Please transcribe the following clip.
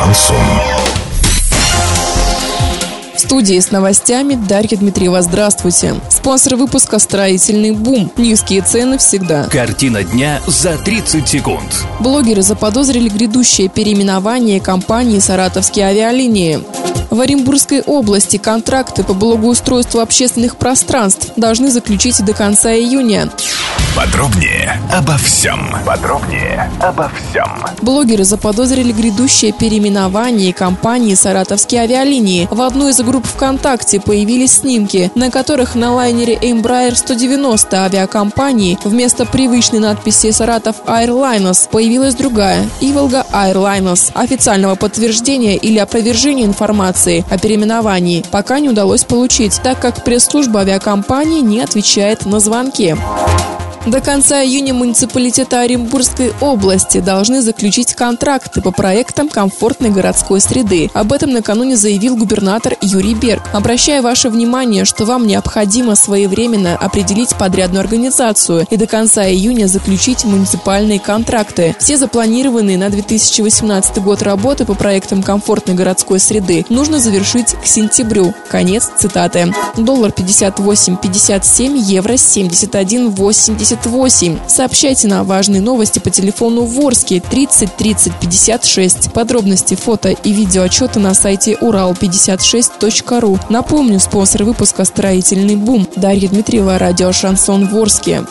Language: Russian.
Шансон. В студии с новостями Дарья Дмитриева. Здравствуйте. Спонсор выпуска «Строительный бум». Низкие цены всегда. Картина дня за 30 секунд. Блогеры заподозрили грядущее переименование компании «Саратовские авиалинии». В Оренбургской области контракты по благоустройству общественных пространств должны заключить до конца июня. Подробнее обо всем. Подробнее обо всем. Блогеры заподозрили грядущее переименование компании «Саратовские авиалинии». В одной из групп ВКонтакте появились снимки, на которых на лайнере Embraer 190 авиакомпании вместо привычной надписи «Саратов Airlines» появилась другая – «Иволга Airlines». Официального подтверждения или опровержения информации о переименовании пока не удалось получить, так как пресс-служба авиакомпании не отвечает на звонки. До конца июня муниципалитеты Оренбургской области должны заключить контракты по проектам комфортной городской среды. Об этом накануне заявил губернатор Юрий Берг. Обращая ваше внимание, что вам необходимо своевременно определить подрядную организацию и до конца июня заключить муниципальные контракты. Все запланированные на 2018 год работы по проектам комфортной городской среды нужно завершить к сентябрю. Конец цитаты. Доллар 58.57, евро 71.80 78. Сообщайте нам важные новости по телефону Ворске 30 30 56. Подробности фото и видео отчета на сайте урал56.ру. Напомню, спонсор выпуска «Строительный бум». Дарья Дмитриева, радио «Шансон Ворске».